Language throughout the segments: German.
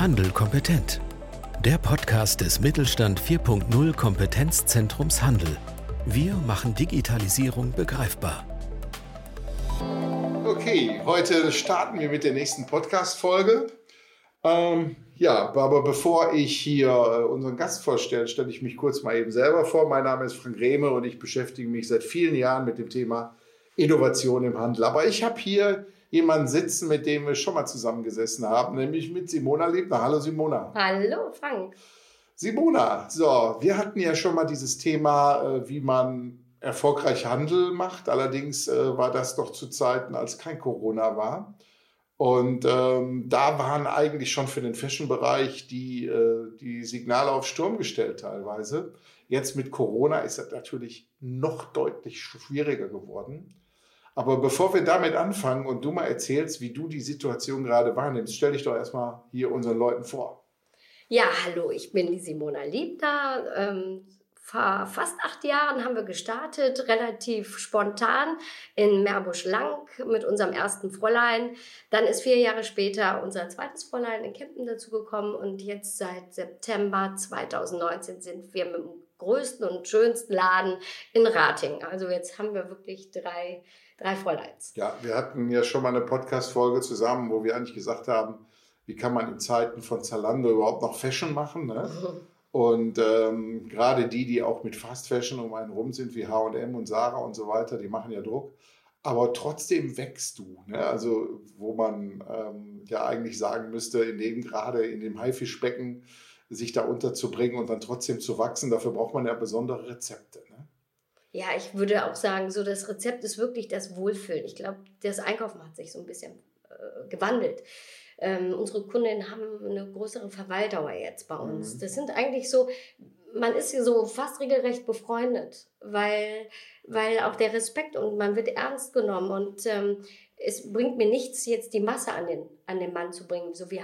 Handel kompetent. Der Podcast des Mittelstand 4.0 Kompetenzzentrums Handel. Wir machen Digitalisierung begreifbar. Okay, heute starten wir mit der nächsten Podcast-Folge. Ähm, ja, aber bevor ich hier äh, unseren Gast vorstelle, stelle ich mich kurz mal eben selber vor. Mein Name ist Frank Rehme und ich beschäftige mich seit vielen Jahren mit dem Thema Innovation im Handel. Aber ich habe hier jemanden sitzen, mit dem wir schon mal zusammengesessen haben, nämlich mit Simona Liebner. Hallo Simona. Hallo Frank. Simona, so, wir hatten ja schon mal dieses Thema, äh, wie man erfolgreich Handel macht. Allerdings äh, war das doch zu Zeiten, als kein Corona war. Und ähm, da waren eigentlich schon für den Fashion-Bereich die, äh, die Signale auf Sturm gestellt teilweise. Jetzt mit Corona ist das natürlich noch deutlich schwieriger geworden. Aber bevor wir damit anfangen und du mal erzählst, wie du die Situation gerade wahrnimmst, stell dich doch erstmal hier unseren Leuten vor. Ja, hallo, ich bin die Simona Liebner. Ähm, vor fast acht Jahren haben wir gestartet, relativ spontan in Meerbusch-Lang mit unserem ersten Fräulein. Dann ist vier Jahre später unser zweites Fräulein in Kempten dazugekommen und jetzt seit September 2019 sind wir mit dem größten und schönsten Laden in Rating. Also jetzt haben wir wirklich drei drei Fräuleins. Ja, wir hatten ja schon mal eine Podcast-Folge zusammen, wo wir eigentlich gesagt haben, wie kann man in Zeiten von Zalando überhaupt noch Fashion machen. Ne? Und ähm, gerade die, die auch mit Fast Fashion um einen rum sind, wie HM und Sarah und so weiter, die machen ja Druck. Aber trotzdem wächst du. Ne? Also, wo man ähm, ja eigentlich sagen müsste, in dem gerade in dem Haifischbecken sich da unterzubringen und dann trotzdem zu wachsen, dafür braucht man ja besondere Rezepte. Ja, ich würde auch sagen, so das Rezept ist wirklich das Wohlfühlen. Ich glaube, das Einkaufen hat sich so ein bisschen äh, gewandelt. Ähm, unsere Kundinnen haben eine größere Verweildauer jetzt bei uns. Mhm. Das sind eigentlich so, man ist hier so fast regelrecht befreundet, weil, weil auch der Respekt und man wird ernst genommen und ähm, es bringt mir nichts, jetzt die Masse an den, an den Mann zu bringen, so wie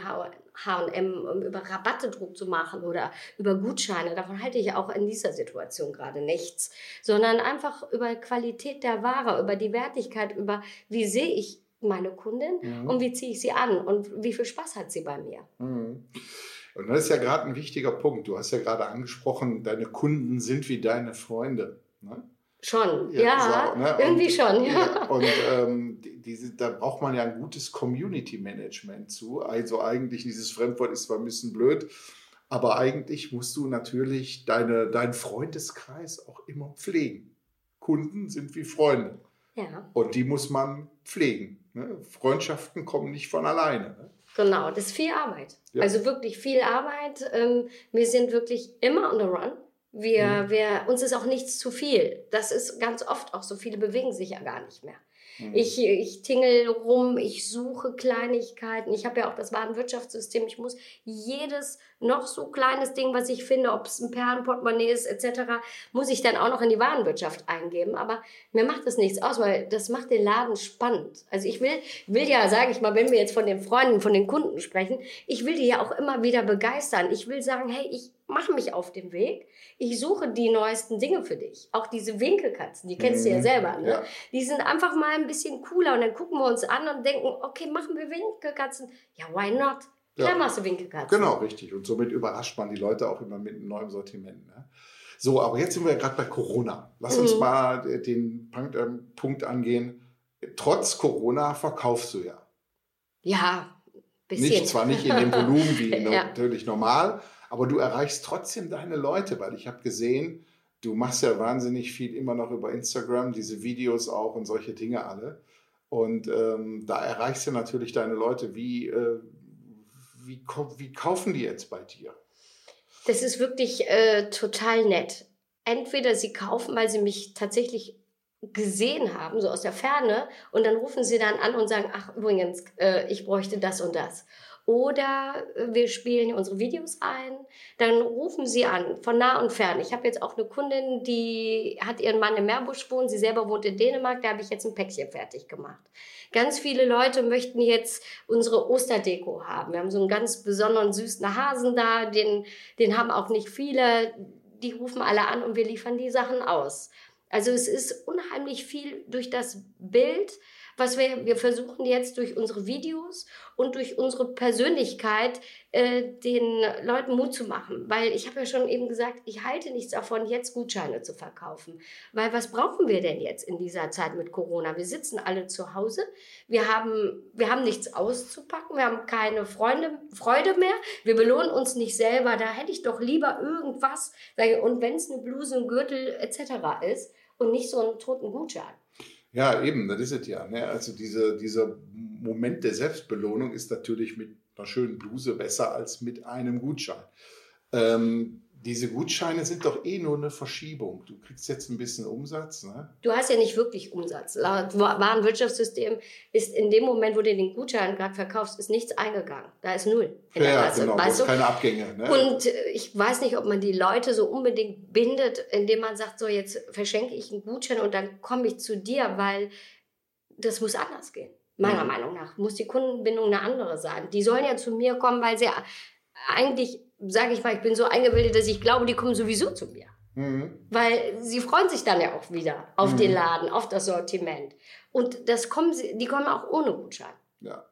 H&M, um über Rabatte Druck zu machen oder über Gutscheine. Davon halte ich auch in dieser Situation gerade nichts, sondern einfach über Qualität der Ware, über die Wertigkeit, über wie sehe ich meine Kundin mhm. und wie ziehe ich sie an und wie viel Spaß hat sie bei mir. Mhm. Und das ist ja gerade ein wichtiger Punkt. Du hast ja gerade angesprochen, deine Kunden sind wie deine Freunde. Ne? Schon, ja, ja so, ne? irgendwie und, schon. Ja. Und ähm, diese, da braucht man ja ein gutes Community Management zu. Also eigentlich dieses Fremdwort ist zwar ein bisschen blöd, aber eigentlich musst du natürlich deine, deinen Freundeskreis auch immer pflegen. Kunden sind wie Freunde. Ja. Und die muss man pflegen. Ne? Freundschaften kommen nicht von alleine. Ne? Genau, das ist viel Arbeit. Ja. Also wirklich viel Arbeit. Ähm, wir sind wirklich immer on the run. Wir, mhm. wir, uns ist auch nichts zu viel. Das ist ganz oft auch so. Viele bewegen sich ja gar nicht mehr. Mhm. Ich, ich tingel rum, ich suche Kleinigkeiten. Ich habe ja auch das Warenwirtschaftssystem. Ich muss jedes noch so kleines Ding, was ich finde, ob es ein Perlenportemonnaie ist etc., muss ich dann auch noch in die Warenwirtschaft eingeben. Aber mir macht das nichts aus, weil das macht den Laden spannend. Also ich will, will ja, sage ich mal, wenn wir jetzt von den Freunden, von den Kunden sprechen, ich will die ja auch immer wieder begeistern. Ich will sagen, hey, ich mache mich auf den Weg. Ich suche die neuesten Dinge für dich. Auch diese Winkelkatzen, die kennst mhm. du ja mhm. selber. Ne? Ja. Die sind einfach mal ein bisschen cooler und dann gucken wir uns an und denken, okay, machen wir Winkelkatzen. Ja, why not? Klar ja. machst du Winkelkatzen. Genau, richtig. Und somit überrascht man die Leute auch immer mit einem neuen Sortiment. Ne? So, aber jetzt sind wir ja gerade bei Corona. Lass uns mhm. mal den Punkt, äh, Punkt angehen. Trotz Corona verkaufst du ja. Ja, bisschen. Nicht, zwar nicht in dem Volumen wie ja. natürlich normal, aber du erreichst trotzdem deine Leute, weil ich habe gesehen, du machst ja wahnsinnig viel immer noch über Instagram, diese Videos auch und solche Dinge alle. Und ähm, da erreichst du natürlich deine Leute. Wie, äh, wie, wie kaufen die jetzt bei dir? Das ist wirklich äh, total nett. Entweder sie kaufen, weil sie mich tatsächlich gesehen haben, so aus der Ferne, und dann rufen sie dann an und sagen, ach übrigens, äh, ich bräuchte das und das. Oder äh, wir spielen unsere Videos ein, dann rufen sie an, von nah und fern. Ich habe jetzt auch eine Kundin, die hat ihren Mann im Meerbusch wohnen, sie selber wohnt in Dänemark, da habe ich jetzt ein Päckchen fertig gemacht. Ganz viele Leute möchten jetzt unsere Osterdeko haben. Wir haben so einen ganz besonderen süßen Hasen da, den, den haben auch nicht viele. Die rufen alle an und wir liefern die Sachen aus. Also es ist unheimlich viel durch das Bild was wir, wir versuchen jetzt durch unsere Videos und durch unsere Persönlichkeit äh, den Leuten Mut zu machen. Weil ich habe ja schon eben gesagt, ich halte nichts davon, jetzt Gutscheine zu verkaufen. Weil was brauchen wir denn jetzt in dieser Zeit mit Corona? Wir sitzen alle zu Hause, wir haben, wir haben nichts auszupacken, wir haben keine Freunde, Freude mehr, wir belohnen uns nicht selber, da hätte ich doch lieber irgendwas. Und wenn es eine Bluse, ein Gürtel etc. ist und nicht so einen toten Gutschein. Ja, eben, das ist es ja. Ne? Also diese, dieser Moment der Selbstbelohnung ist natürlich mit einer schönen Bluse besser als mit einem Gutschein. Ähm, diese Gutscheine sind doch eh nur eine Verschiebung. Du kriegst jetzt ein bisschen Umsatz. Ne? Du hast ja nicht wirklich Umsatz. Laut Warenwirtschaftssystem ist in dem Moment, wo du den Gutschein gerade verkaufst, ist nichts eingegangen. Da ist null. In ja, genau. Weißt du? keine Abgänge. Ne? Und äh, ich weiß nicht, ob man die Leute so unbedingt bindet, indem man sagt, so jetzt verschenke ich einen Gutschein und dann komme ich zu dir, weil das muss anders gehen. Meiner mhm. Meinung nach muss die Kundenbindung eine andere sein. Die sollen ja zu mir kommen, weil sie eigentlich sage ich mal, ich bin so eingebildet, dass ich glaube, die kommen sowieso zu mir. Mhm. Weil sie freuen sich dann ja auch wieder auf mhm. den Laden, auf das Sortiment. Und das kommen sie, die kommen auch ohne Gutschein. Ja.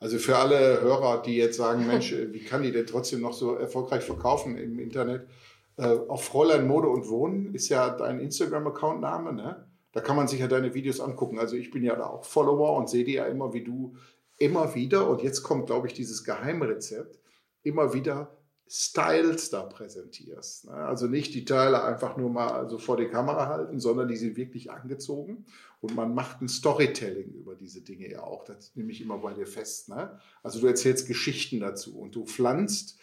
Also für alle Hörer, die jetzt sagen, Mensch, wie kann die denn trotzdem noch so erfolgreich verkaufen im Internet? Äh, auf Fräulein Mode und Wohnen ist ja dein Instagram-Account-Name, ne? Da kann man sich ja deine Videos angucken. Also ich bin ja da auch Follower und sehe die ja immer wie du immer wieder. Und jetzt kommt, glaube ich, dieses Geheimrezept. Immer wieder Styles da präsentierst. Ne? Also nicht die Teile einfach nur mal so vor die Kamera halten, sondern die sind wirklich angezogen und man macht ein Storytelling über diese Dinge ja auch. Das nehme ich immer bei dir fest. Ne? Also du erzählst Geschichten dazu und du pflanzt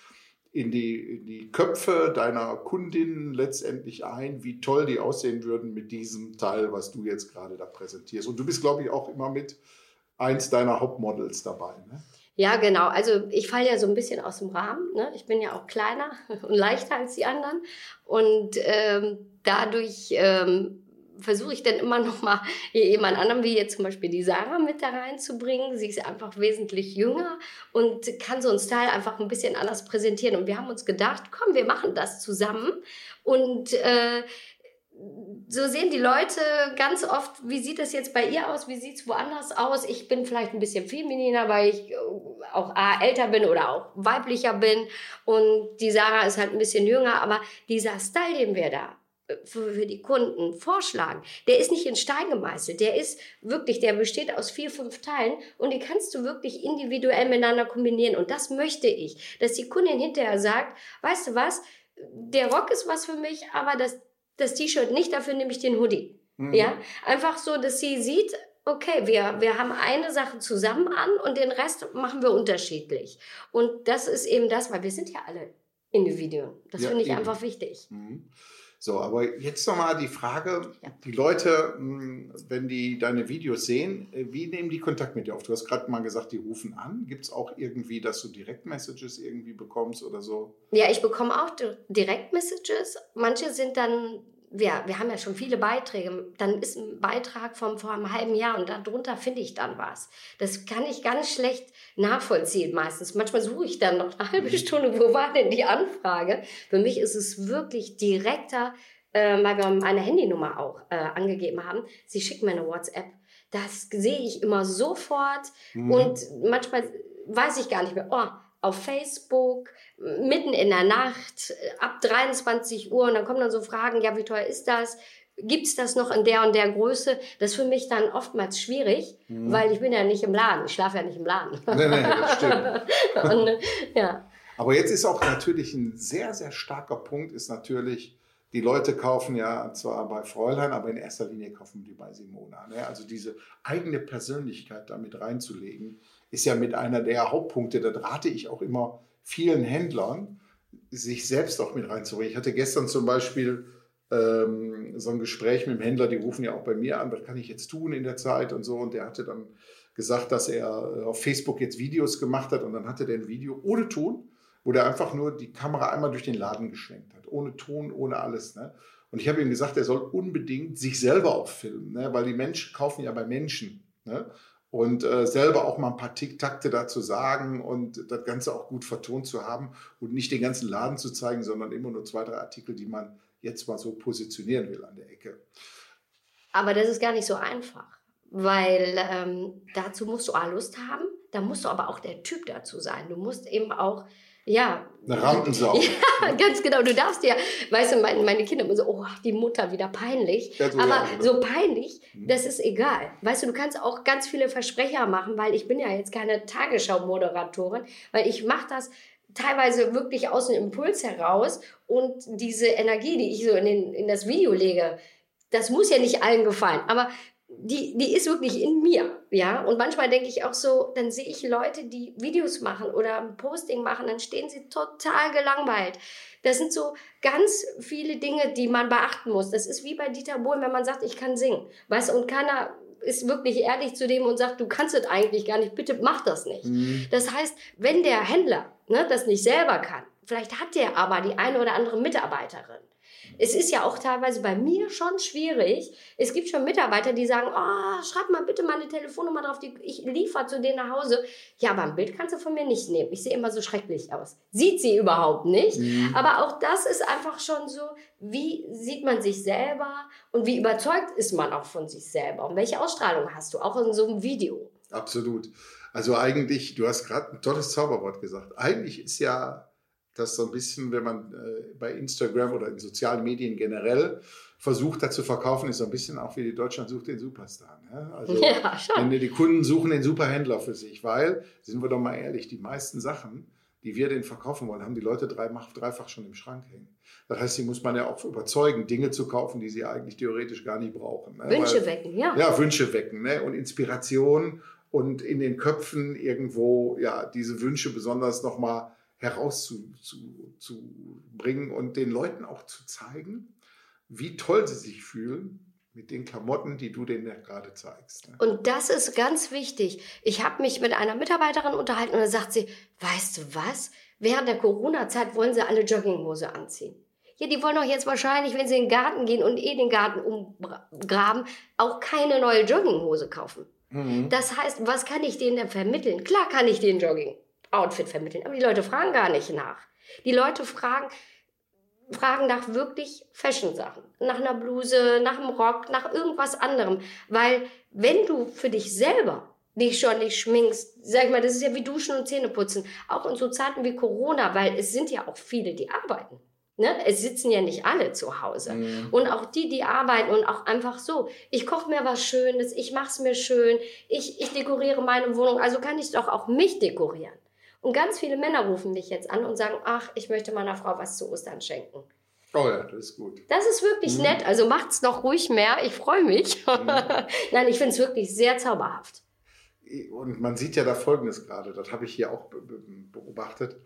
in die, in die Köpfe deiner Kundinnen letztendlich ein, wie toll die aussehen würden mit diesem Teil, was du jetzt gerade da präsentierst. Und du bist, glaube ich, auch immer mit eins deiner Hauptmodels dabei. Ne? Ja, genau. Also ich falle ja so ein bisschen aus dem Rahmen. Ne? Ich bin ja auch kleiner und leichter als die anderen. Und ähm, dadurch ähm, versuche ich dann immer noch mal jemand anderem, wie jetzt zum Beispiel die Sarah, mit da reinzubringen. Sie ist einfach wesentlich jünger und kann so einen Style einfach ein bisschen anders präsentieren. Und wir haben uns gedacht, komm, wir machen das zusammen. Und äh, so sehen die Leute ganz oft, wie sieht das jetzt bei ihr aus, wie sieht es woanders aus. Ich bin vielleicht ein bisschen femininer, weil ich äh, auch älter bin oder auch weiblicher bin. Und die Sarah ist halt ein bisschen jünger, aber dieser Style, den wir da äh, für die Kunden vorschlagen, der ist nicht in Stein gemeißelt, der ist wirklich, der besteht aus vier, fünf Teilen und die kannst du wirklich individuell miteinander kombinieren. Und das möchte ich, dass die Kundin hinterher sagt, weißt du was, der Rock ist was für mich, aber das das T-Shirt nicht, dafür nehme ich den Hoodie. Mhm. Ja, einfach so, dass sie sieht, okay, wir, wir haben eine Sache zusammen an und den Rest machen wir unterschiedlich. Und das ist eben das, weil wir sind ja alle Individuen. Das ja, finde ich eben. einfach wichtig. Mhm. So, aber jetzt nochmal die Frage, ja. die Leute, hm, wenn die deine Videos sehen, äh, wie nehmen die Kontakt mit dir auf? Du hast gerade mal gesagt, die rufen an. Gibt es auch irgendwie, dass du Direktmessages irgendwie bekommst oder so? Ja, ich bekomme auch Direktmessages. Manche sind dann wir, wir haben ja schon viele Beiträge, dann ist ein Beitrag vom vor einem halben Jahr und darunter finde ich dann was. Das kann ich ganz schlecht nachvollziehen meistens. Manchmal suche ich dann noch eine halbe mhm. Stunde, wo war denn die Anfrage? Für mich ist es wirklich direkter, äh, weil wir meine Handynummer auch äh, angegeben haben. Sie schickt mir eine WhatsApp. Das sehe ich immer sofort mhm. und manchmal weiß ich gar nicht mehr, oh, auf Facebook, mitten in der Nacht, ab 23 Uhr und dann kommen dann so Fragen, ja, wie teuer ist das? Gibt es das noch in der und der Größe? Das ist für mich dann oftmals schwierig, mhm. weil ich bin ja nicht im Laden. Ich schlafe ja nicht im Laden. Nee, nee, das stimmt. und, ja. Aber jetzt ist auch natürlich ein sehr, sehr starker Punkt, ist natürlich, die Leute kaufen ja zwar bei Fräulein, aber in erster Linie kaufen die bei Simona. Ne? Also diese eigene Persönlichkeit damit reinzulegen, ist ja mit einer der Hauptpunkte. Da rate ich auch immer vielen Händlern, sich selbst auch mit reinzubringen. Ich hatte gestern zum Beispiel ähm, so ein Gespräch mit dem Händler, die rufen ja auch bei mir an, was kann ich jetzt tun in der Zeit und so. Und der hatte dann gesagt, dass er äh, auf Facebook jetzt Videos gemacht hat und dann hatte der ein Video ohne Ton, wo der einfach nur die Kamera einmal durch den Laden geschwenkt hat. Ohne Ton, ohne alles. Ne? Und ich habe ihm gesagt, er soll unbedingt sich selber auch filmen, ne? weil die Menschen kaufen ja bei Menschen. Ne? Und äh, selber auch mal ein paar Tick-Takte dazu sagen und das Ganze auch gut vertont zu haben und nicht den ganzen Laden zu zeigen, sondern immer nur zwei, drei Artikel, die man jetzt mal so positionieren will an der Ecke. Aber das ist gar nicht so einfach, weil ähm, dazu musst du A, Lust haben, da musst du aber auch der Typ dazu sein. Du musst eben auch ja. Eine Rampensau. Ja, ganz genau. Du darfst ja, weißt du, meine, meine Kinder immer so, oh, die Mutter wieder peinlich. Ja, so Aber so peinlich, mhm. das ist egal. Weißt du, du kannst auch ganz viele Versprecher machen, weil ich bin ja jetzt keine Tagesschau-Moderatorin, weil ich mache das teilweise wirklich aus dem Impuls heraus und diese Energie, die ich so in, den, in das Video lege, das muss ja nicht allen gefallen. Aber die, die ist wirklich in mir, ja. Und manchmal denke ich auch so, dann sehe ich Leute, die Videos machen oder ein Posting machen, dann stehen sie total gelangweilt. Das sind so ganz viele Dinge, die man beachten muss. Das ist wie bei Dieter Bohlen, wenn man sagt, ich kann singen, weißt und keiner ist wirklich ehrlich zu dem und sagt, du kannst es eigentlich gar nicht, bitte mach das nicht. Mhm. Das heißt, wenn der Händler ne, das nicht selber kann, vielleicht hat der aber die eine oder andere Mitarbeiterin, es ist ja auch teilweise bei mir schon schwierig. Es gibt schon Mitarbeiter, die sagen, oh, schreib mal bitte meine Telefonnummer drauf, die, ich liefere zu denen nach Hause. Ja, aber ein Bild kannst du von mir nicht nehmen. Ich sehe immer so schrecklich aus. Sieht sie überhaupt nicht. Mhm. Aber auch das ist einfach schon so, wie sieht man sich selber und wie überzeugt ist man auch von sich selber? Und welche Ausstrahlung hast du auch in so einem Video? Absolut. Also eigentlich, du hast gerade ein tolles Zauberwort gesagt. Eigentlich ist ja das so ein bisschen, wenn man äh, bei Instagram oder in sozialen Medien generell versucht hat zu verkaufen, ist so ein bisschen auch wie die Deutschland sucht den Superstar. Ne? Also ja, schon. die Kunden suchen den Superhändler für sich, weil, sind wir doch mal ehrlich, die meisten Sachen, die wir denen verkaufen wollen, haben die Leute dreifach, dreifach schon im Schrank hängen. Das heißt, sie muss man ja auch überzeugen, Dinge zu kaufen, die sie eigentlich theoretisch gar nicht brauchen. Ne? Wünsche weil, wecken, ja. Ja, Wünsche wecken ne? und Inspiration und in den Köpfen irgendwo ja diese Wünsche besonders nochmal herauszubringen und den Leuten auch zu zeigen, wie toll sie sich fühlen mit den Klamotten, die du denen ja gerade zeigst. Ne? Und das ist ganz wichtig. Ich habe mich mit einer Mitarbeiterin unterhalten und da sagt sie, weißt du was? Während der Corona-Zeit wollen sie alle Jogginghose anziehen. Ja, die wollen doch jetzt wahrscheinlich, wenn sie in den Garten gehen und eh den Garten umgraben, auch keine neue Jogginghose kaufen. Mhm. Das heißt, was kann ich denen denn vermitteln? Klar kann ich den Jogging Outfit vermitteln. Aber die Leute fragen gar nicht nach. Die Leute fragen, fragen nach wirklich Fashion-Sachen. Nach einer Bluse, nach einem Rock, nach irgendwas anderem. Weil wenn du für dich selber dich schon nicht schminkst, sag ich mal, das ist ja wie Duschen und Zähneputzen. Auch in so Zeiten wie Corona, weil es sind ja auch viele, die arbeiten. Ne? Es sitzen ja nicht alle zu Hause. Mhm. Und auch die, die arbeiten und auch einfach so. Ich koche mir was Schönes, ich mache es mir schön, ich, ich dekoriere meine Wohnung, also kann ich doch auch mich dekorieren. Und ganz viele Männer rufen mich jetzt an und sagen, ach, ich möchte meiner Frau was zu Ostern schenken. Oh ja, das ist gut. Das ist wirklich mhm. nett. Also macht's noch ruhig mehr. Ich freue mich. Mhm. Nein, ich finde es wirklich sehr zauberhaft. Und man sieht ja da Folgendes gerade, das habe ich hier auch beobachtet.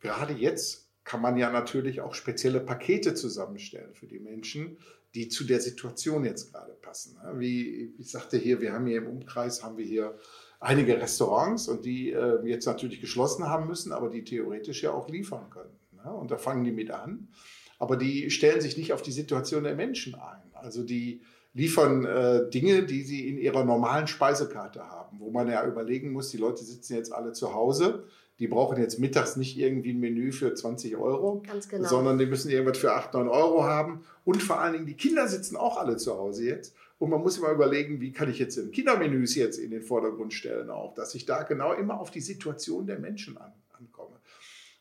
Gerade jetzt kann man ja natürlich auch spezielle Pakete zusammenstellen für die Menschen, die zu der Situation jetzt gerade passen. Wie ich sagte hier, wir haben hier im Umkreis, haben wir hier einige Restaurants und die äh, jetzt natürlich geschlossen haben müssen, aber die theoretisch ja auch liefern können. Ne? Und da fangen die mit an. Aber die stellen sich nicht auf die Situation der Menschen ein. Also die liefern äh, Dinge, die sie in ihrer normalen Speisekarte haben, wo man ja überlegen muss, die Leute sitzen jetzt alle zu Hause, die brauchen jetzt mittags nicht irgendwie ein Menü für 20 Euro, genau. sondern die müssen irgendwas für 8, 9 Euro haben. Und vor allen Dingen, die Kinder sitzen auch alle zu Hause jetzt. Und man muss immer überlegen, wie kann ich jetzt im Kindermenüs jetzt in den Vordergrund stellen auch, dass ich da genau immer auf die Situation der Menschen an, ankomme.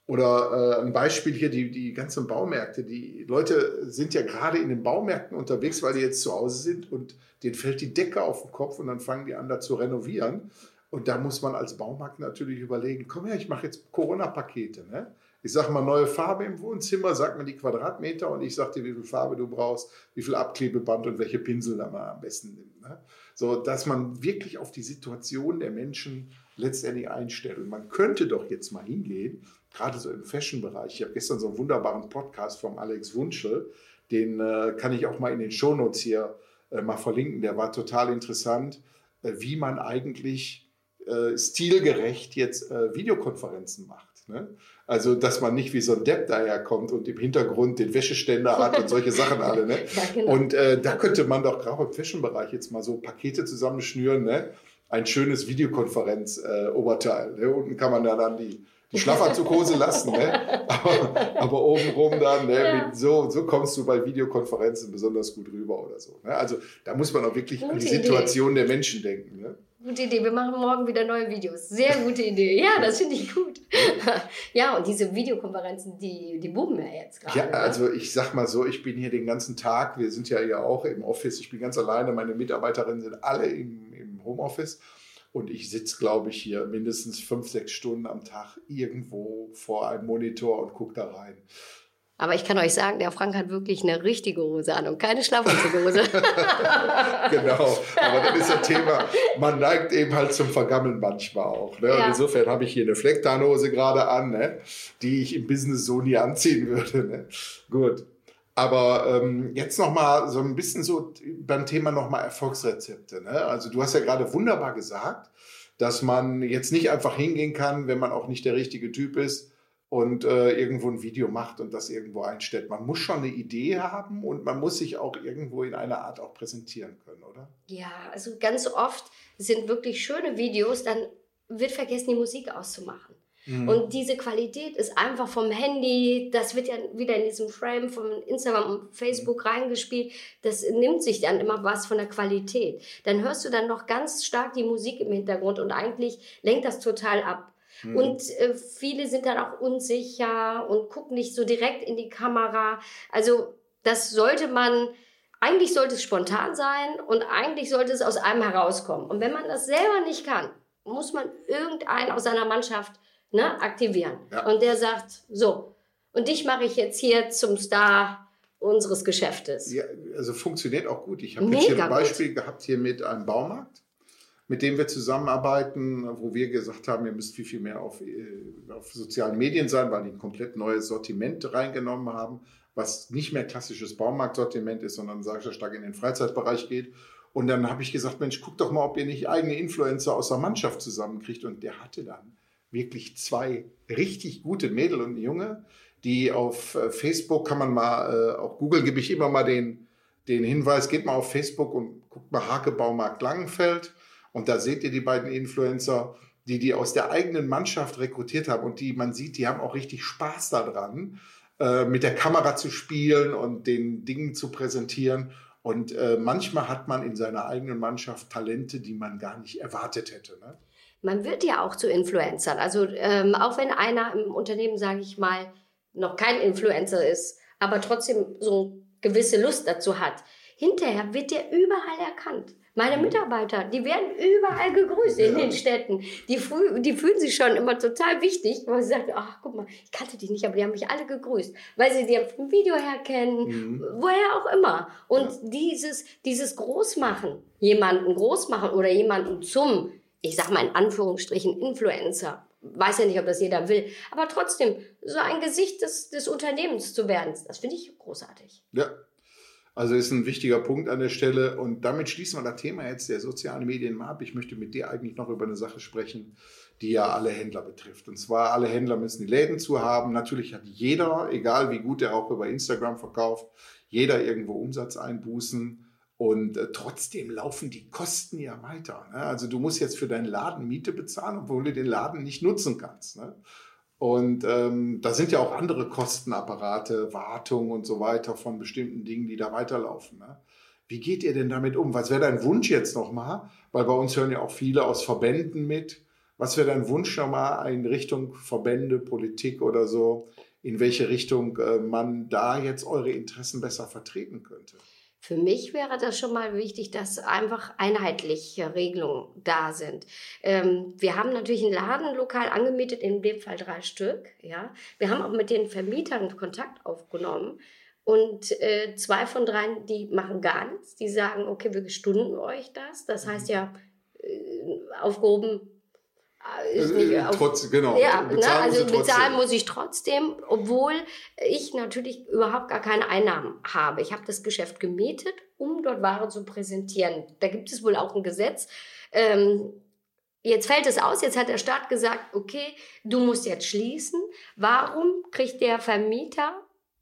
Oder äh, ein Beispiel hier, die, die ganzen Baumärkte. Die Leute sind ja gerade in den Baumärkten unterwegs, weil die jetzt zu Hause sind und denen fällt die Decke auf den Kopf und dann fangen die an, da zu renovieren. Und da muss man als Baumarkt natürlich überlegen, komm her, ich mache jetzt Corona-Pakete. Ne? Ich sage mal neue Farbe im Wohnzimmer, sag mir die Quadratmeter und ich sage dir, wie viel Farbe du brauchst, wie viel Abklebeband und welche Pinsel da man am besten nimmt. Ne? So, dass man wirklich auf die Situation der Menschen letztendlich einstellt. Und man könnte doch jetzt mal hingehen, gerade so im Fashion-Bereich. Ich habe gestern so einen wunderbaren Podcast vom Alex Wunschel, den äh, kann ich auch mal in den Shownotes hier äh, mal verlinken. Der war total interessant, äh, wie man eigentlich äh, stilgerecht jetzt äh, Videokonferenzen macht. Ne? Also, dass man nicht wie so ein Depp daherkommt und im Hintergrund den Wäscheständer hat und solche Sachen alle. Ne? Ja, genau. Und äh, da könnte man doch gerade im Fashion-Bereich jetzt mal so Pakete zusammenschnüren. Ne? Ein schönes Videokonferenz-Oberteil. Äh, ne? Unten kann man da dann die, die Schlafanzughose lassen, ne? aber, aber obenrum dann, ne? Mit so, so kommst du bei Videokonferenzen besonders gut rüber oder so. Ne? Also da muss man auch wirklich Gute an die Situation Idee. der Menschen denken. Ne? Gute Idee. Wir machen morgen wieder neue Videos. Sehr gute Idee. Ja, das finde ich gut. ja, und diese Videokonferenzen, die, die boomen ja jetzt gerade. Ja, ne? also ich sag mal so, ich bin hier den ganzen Tag. Wir sind ja hier auch im Office. Ich bin ganz alleine. Meine Mitarbeiterinnen sind alle im, im Homeoffice. Und ich sitze, glaube ich, hier mindestens fünf, sechs Stunden am Tag irgendwo vor einem Monitor und gucke da rein. Aber ich kann euch sagen, der Frank hat wirklich eine richtige Hose an und keine Schlafanzughose. genau, aber das ist das Thema, man neigt eben halt zum Vergammeln manchmal auch. Ne? Ja. Und insofern habe ich hier eine Flecktarnhose gerade an, ne? die ich im Business so nie anziehen würde. Ne? Gut. Aber ähm, jetzt noch mal so ein bisschen so beim Thema noch mal Erfolgsrezepte. Ne? Also du hast ja gerade wunderbar gesagt, dass man jetzt nicht einfach hingehen kann, wenn man auch nicht der richtige Typ ist, und äh, irgendwo ein Video macht und das irgendwo einstellt. Man muss schon eine Idee haben und man muss sich auch irgendwo in einer Art auch präsentieren können, oder? Ja, also ganz oft sind wirklich schöne Videos, dann wird vergessen, die Musik auszumachen. Mhm. Und diese Qualität ist einfach vom Handy, das wird ja wieder in diesem Frame von Instagram und Facebook mhm. reingespielt. Das nimmt sich dann immer was von der Qualität. Dann hörst du dann noch ganz stark die Musik im Hintergrund und eigentlich lenkt das total ab. Mhm. Und äh, viele sind dann auch unsicher und gucken nicht so direkt in die Kamera. Also das sollte man, eigentlich sollte es spontan sein und eigentlich sollte es aus einem herauskommen. Und wenn man das selber nicht kann, muss man irgendeinen aus seiner Mannschaft ne, aktivieren. Ja. Und der sagt, so, und dich mache ich jetzt hier zum Star unseres Geschäftes. Ja, also funktioniert auch gut. Ich habe jetzt hier ein Beispiel gut. gehabt hier mit einem Baumarkt mit dem wir zusammenarbeiten, wo wir gesagt haben, ihr müsst viel, viel mehr auf, äh, auf sozialen Medien sein, weil die ein komplett neues Sortiment reingenommen haben, was nicht mehr klassisches Baumarktsortiment ist, sondern sehr stark in den Freizeitbereich geht. Und dann habe ich gesagt, Mensch, guck doch mal, ob ihr nicht eigene Influencer aus der Mannschaft zusammenkriegt. Und der hatte dann wirklich zwei richtig gute Mädel und Junge, die auf äh, Facebook kann man mal, äh, auch Google gebe ich immer mal den, den Hinweis, geht mal auf Facebook und guckt mal Hake Baumarkt Langenfeld und da seht ihr die beiden Influencer, die die aus der eigenen Mannschaft rekrutiert haben und die man sieht, die haben auch richtig Spaß daran, äh, mit der Kamera zu spielen und den Dingen zu präsentieren. Und äh, manchmal hat man in seiner eigenen Mannschaft Talente, die man gar nicht erwartet hätte. Ne? Man wird ja auch zu Influencern. Also ähm, auch wenn einer im Unternehmen, sage ich mal, noch kein Influencer ist, aber trotzdem so gewisse Lust dazu hat, hinterher wird der überall erkannt. Meine mhm. Mitarbeiter, die werden überall gegrüßt in den Städten. Die, die fühlen sich schon immer total wichtig, weil sie sagen, ach, guck mal, ich kannte die nicht, aber die haben mich alle gegrüßt, weil sie die vom Video her kennen, mhm. woher auch immer. Und ja. dieses, dieses Großmachen, jemanden großmachen oder jemanden zum, ich sag mal in Anführungsstrichen, Influencer, weiß ja nicht, ob das jeder will, aber trotzdem so ein Gesicht des, des Unternehmens zu werden, das finde ich großartig. Ja, also ist ein wichtiger Punkt an der Stelle. Und damit schließen wir das Thema jetzt der sozialen Medien mal ab. Ich möchte mit dir eigentlich noch über eine Sache sprechen, die ja alle Händler betrifft. Und zwar alle Händler müssen die Läden zu haben. Natürlich hat jeder, egal wie gut er auch über Instagram verkauft, jeder irgendwo Umsatzeinbußen. Und äh, trotzdem laufen die Kosten ja weiter. Ne? Also du musst jetzt für deinen Laden Miete bezahlen, obwohl du den Laden nicht nutzen kannst. Ne? Und ähm, da sind ja auch andere Kostenapparate, Wartung und so weiter von bestimmten Dingen, die da weiterlaufen. Ne? Wie geht ihr denn damit um? Was wäre dein Wunsch jetzt nochmal? Weil bei uns hören ja auch viele aus Verbänden mit. Was wäre dein Wunsch nochmal in Richtung Verbände, Politik oder so? In welche Richtung äh, man da jetzt eure Interessen besser vertreten könnte? Für mich wäre das schon mal wichtig, dass einfach einheitliche Regelungen da sind. Ähm, wir haben natürlich ein Ladenlokal angemietet, in dem Fall drei Stück. Ja, wir haben auch mit den Vermietern Kontakt aufgenommen. Und äh, zwei von drei, die machen gar nichts. Die sagen, okay, wir stunden euch das. Das heißt ja, äh, aufgehoben äh, Trotz, genau. Ja, ne? also bezahlen muss ich trotzdem, obwohl ich natürlich überhaupt gar keine Einnahmen habe. Ich habe das Geschäft gemietet, um dort Ware zu präsentieren. Da gibt es wohl auch ein Gesetz. Ähm, jetzt fällt es aus, jetzt hat der Staat gesagt, okay, du musst jetzt schließen. Warum kriegt der Vermieter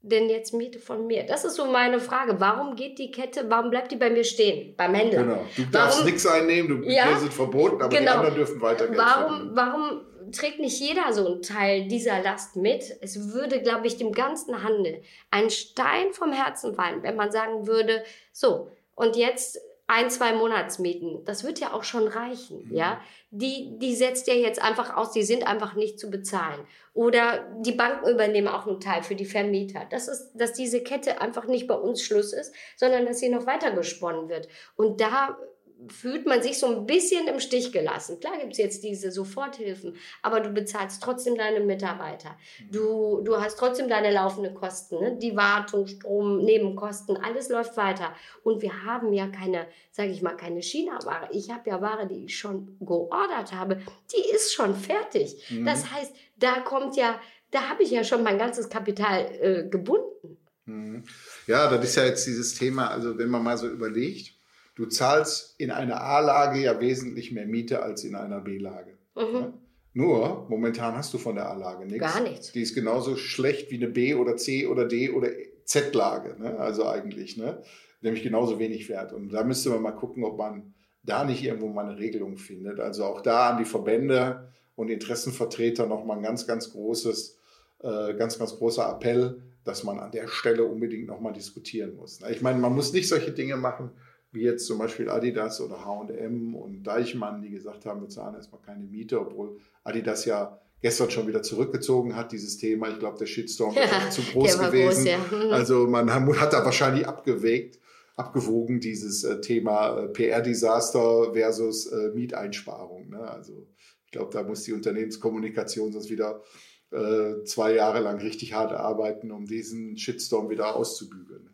denn jetzt Miete von mir? Das ist so meine Frage. Warum geht die Kette, warum bleibt die bei mir stehen? Beim Händler. Genau. Du darfst nichts einnehmen, du ja, sind verboten, aber genau. die anderen dürfen weiter Geld warum, warum trägt nicht jeder so einen Teil dieser Last mit? Es würde, glaube ich, dem ganzen Handel ein Stein vom Herzen fallen, wenn man sagen würde, so, und jetzt ein, zwei Monatsmieten, das wird ja auch schon reichen, mhm. ja. Die, die setzt ja jetzt einfach aus, die sind einfach nicht zu bezahlen. Oder die Banken übernehmen auch einen Teil für die Vermieter. Das ist, dass diese Kette einfach nicht bei uns Schluss ist, sondern dass sie noch weiter gesponnen wird. Und da fühlt man sich so ein bisschen im Stich gelassen. Klar gibt es jetzt diese Soforthilfen, aber du bezahlst trotzdem deine Mitarbeiter. Du, du hast trotzdem deine laufenden Kosten, ne? die Wartung, Strom, Nebenkosten, alles läuft weiter. Und wir haben ja keine, sage ich mal, keine China-Ware. Ich habe ja Ware, die ich schon geordert habe, die ist schon fertig. Mhm. Das heißt, da kommt ja, da habe ich ja schon mein ganzes Kapital äh, gebunden. Mhm. Ja, das ist ja jetzt dieses Thema, also wenn man mal so überlegt, Du zahlst in einer A-Lage ja wesentlich mehr Miete als in einer B-Lage. Mhm. Ja? Nur, momentan hast du von der A-Lage nichts. Gar nichts. Die ist genauso schlecht wie eine B- oder C- oder D- oder Z-Lage. Ne? Also eigentlich, ne? nämlich genauso wenig wert. Und da müsste man mal gucken, ob man da nicht irgendwo mal eine Regelung findet. Also auch da an die Verbände und Interessenvertreter nochmal ein ganz, ganz großes, äh, ganz, ganz großer Appell, dass man an der Stelle unbedingt nochmal diskutieren muss. Ich meine, man muss nicht solche Dinge machen, wie jetzt zum Beispiel Adidas oder HM und Deichmann, die gesagt haben, wir zahlen erstmal keine Miete, obwohl Adidas ja gestern schon wieder zurückgezogen hat, dieses Thema. Ich glaube, der Shitstorm ja, ist zu groß gewesen. Groß, ja. Mhm. Also man hat da wahrscheinlich abgewägt, abgewogen, dieses äh, Thema äh, PR-Desaster versus äh, Mieteinsparung. Ne? Also ich glaube, da muss die Unternehmenskommunikation sonst wieder äh, zwei Jahre lang richtig hart arbeiten, um diesen Shitstorm wieder auszubügeln.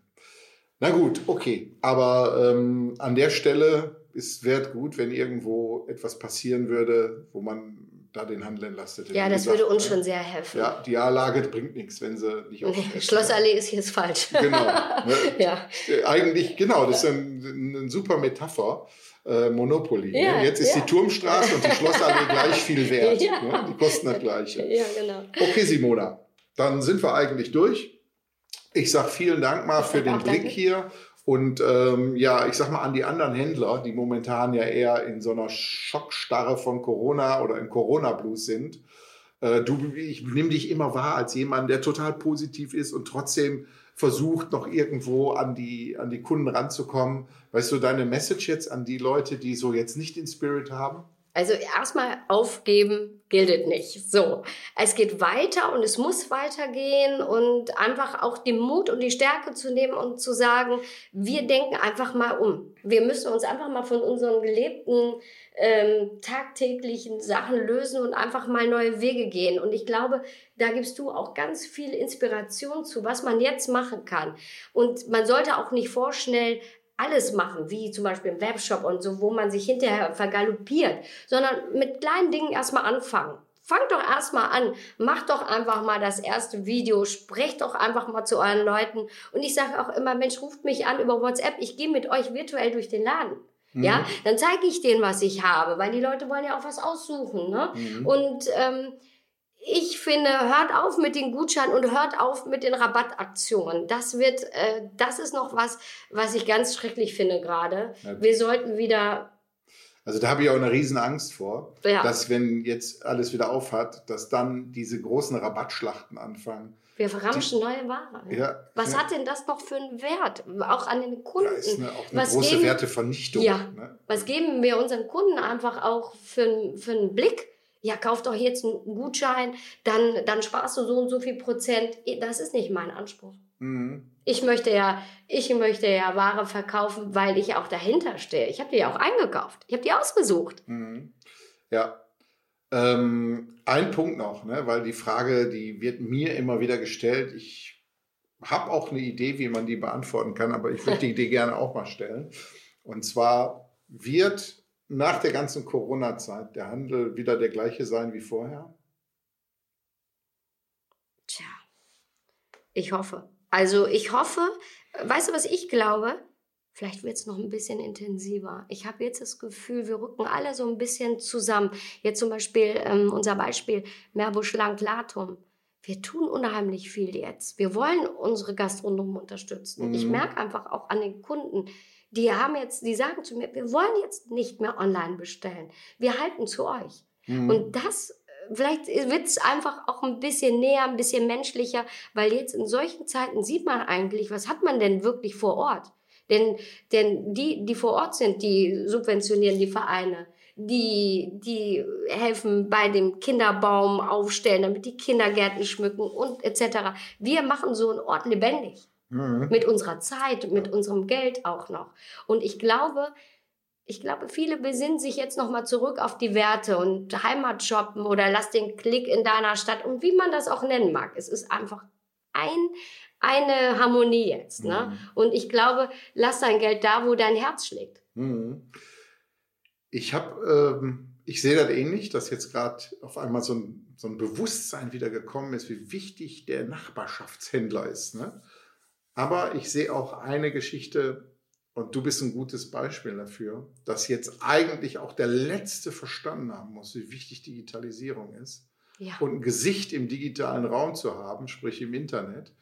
Na gut, okay. Aber ähm, an der Stelle ist Wert gut, wenn irgendwo etwas passieren würde, wo man da den Handel entlastet. Ja, das gesagt, würde uns ne? schon sehr helfen. Ja, die A-Lage bringt nichts, wenn sie nicht auf nee, Schlossallee ist jetzt falsch. Genau. Ne? ja. Eigentlich, genau, das ist ein, eine super Metapher. Äh, Monopoly. Ne? Ja, ne? Jetzt ist ja. die Turmstraße und die Schlossallee gleich viel wert. Ja. Ne? Die kosten das gleiche. Ja, genau. Okay, Simona, dann sind wir eigentlich durch. Ich sage vielen Dank mal für den Blick danke. hier. Und ähm, ja, ich sag mal an die anderen Händler, die momentan ja eher in so einer Schockstarre von Corona oder im Corona-Blues sind. Äh, du, ich nehme dich immer wahr als jemand, der total positiv ist und trotzdem versucht, noch irgendwo an die, an die Kunden ranzukommen. Weißt du, deine Message jetzt an die Leute, die so jetzt nicht den Spirit haben? Also erstmal aufgeben gilt nicht. So, es geht weiter und es muss weitergehen und einfach auch den Mut und die Stärke zu nehmen und zu sagen, wir denken einfach mal um. Wir müssen uns einfach mal von unseren gelebten ähm, tagtäglichen Sachen lösen und einfach mal neue Wege gehen. Und ich glaube, da gibst du auch ganz viel Inspiration zu, was man jetzt machen kann. Und man sollte auch nicht vorschnell alles machen, wie zum Beispiel im Webshop und so, wo man sich hinterher vergaloppiert, sondern mit kleinen Dingen erstmal anfangen. Fangt doch erstmal an, macht doch einfach mal das erste Video, sprecht doch einfach mal zu euren Leuten. Und ich sage auch immer, Mensch, ruft mich an über WhatsApp, ich gehe mit euch virtuell durch den Laden. Mhm. Ja, dann zeige ich denen, was ich habe, weil die Leute wollen ja auch was aussuchen. Ne? Mhm. Und ähm, ich finde, hört auf mit den Gutscheinen und hört auf mit den Rabattaktionen. Das wird, äh, das ist noch was, was ich ganz schrecklich finde gerade. Ja. Wir sollten wieder. Also da habe ich auch eine riesen Angst vor, ja. dass wenn jetzt alles wieder aufhat, dass dann diese großen Rabattschlachten anfangen. Wir verramschen neue Ware. Ja, Was ja. hat denn das noch für einen Wert? Auch an den Kunden. Ja, ist eine, auch eine was große geben, Wertevernichtung. Ja. Ne? Was geben wir unseren Kunden einfach auch für, für einen Blick? Ja, kauf doch jetzt einen Gutschein, dann, dann sparst du so und so viel Prozent. Das ist nicht mein Anspruch. Mhm. Ich möchte ja, ich möchte ja Ware verkaufen, weil ich auch dahinter stehe. Ich habe die ja auch eingekauft. Ich habe die ausgesucht. Mhm. Ja. Ähm, ein Punkt noch, ne, weil die Frage, die wird mir immer wieder gestellt. Ich habe auch eine Idee, wie man die beantworten kann, aber ich würde die Idee gerne auch mal stellen. Und zwar wird nach der ganzen Corona-Zeit der Handel wieder der gleiche sein wie vorher? Tja, ich hoffe. Also ich hoffe, weißt du, was ich glaube? Vielleicht wird es noch ein bisschen intensiver. Ich habe jetzt das Gefühl, wir rücken alle so ein bisschen zusammen. Jetzt zum Beispiel ähm, unser Beispiel Meerbusch Langlatum. wir tun unheimlich viel jetzt. Wir wollen unsere Gastronomen unterstützen. Mhm. Ich merke einfach auch an den Kunden, die haben jetzt, die sagen zu mir, wir wollen jetzt nicht mehr online bestellen. Wir halten zu euch. Mhm. Und das vielleicht wird es einfach auch ein bisschen näher, ein bisschen menschlicher, weil jetzt in solchen Zeiten sieht man eigentlich, was hat man denn wirklich vor Ort? Denn, denn die, die vor Ort sind, die subventionieren die Vereine, die, die helfen bei dem Kinderbaum aufstellen, damit die Kindergärten schmücken und etc. Wir machen so einen Ort lebendig. Mhm. Mit unserer Zeit, mit unserem Geld auch noch. Und ich glaube, ich glaube, viele besinnen sich jetzt nochmal zurück auf die Werte und Heimat shoppen oder lass den Klick in deiner Stadt und wie man das auch nennen mag. Es ist einfach ein, eine Harmonie jetzt. Ne? Mhm. Und ich glaube, lass dein Geld da, wo dein Herz schlägt. Mhm. Ich habe, ähm, ich sehe das ähnlich, dass jetzt gerade auf einmal so ein, so ein Bewusstsein wieder gekommen ist, wie wichtig der Nachbarschaftshändler ist. Ne? Aber ich sehe auch eine Geschichte, und du bist ein gutes Beispiel dafür, dass jetzt eigentlich auch der Letzte verstanden haben muss, wie wichtig Digitalisierung ist. Ja. Und ein Gesicht im digitalen Raum zu haben, sprich im Internet.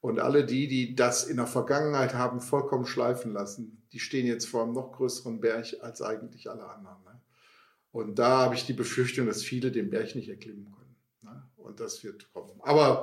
Und alle die, die das in der Vergangenheit haben vollkommen schleifen lassen, die stehen jetzt vor einem noch größeren Berg als eigentlich alle anderen. Ne? Und da habe ich die Befürchtung, dass viele den Berg nicht erklimmen können. Ne? Und das wird kommen. Aber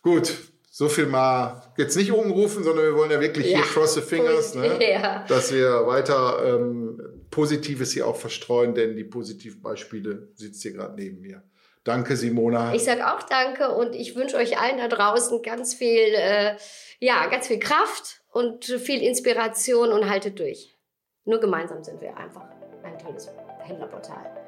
gut, so viel mal jetzt nicht umrufen, sondern wir wollen ja wirklich ja. hier cross the fingers, ne? ja. dass wir weiter ähm, Positives hier auch verstreuen, denn die positiven Beispiele sitzt hier gerade neben mir. Danke, Simona. Ich sage auch danke und ich wünsche euch allen da draußen ganz viel, äh, ja, ganz viel Kraft und viel Inspiration und haltet durch. Nur gemeinsam sind wir einfach ein tolles Händlerportal.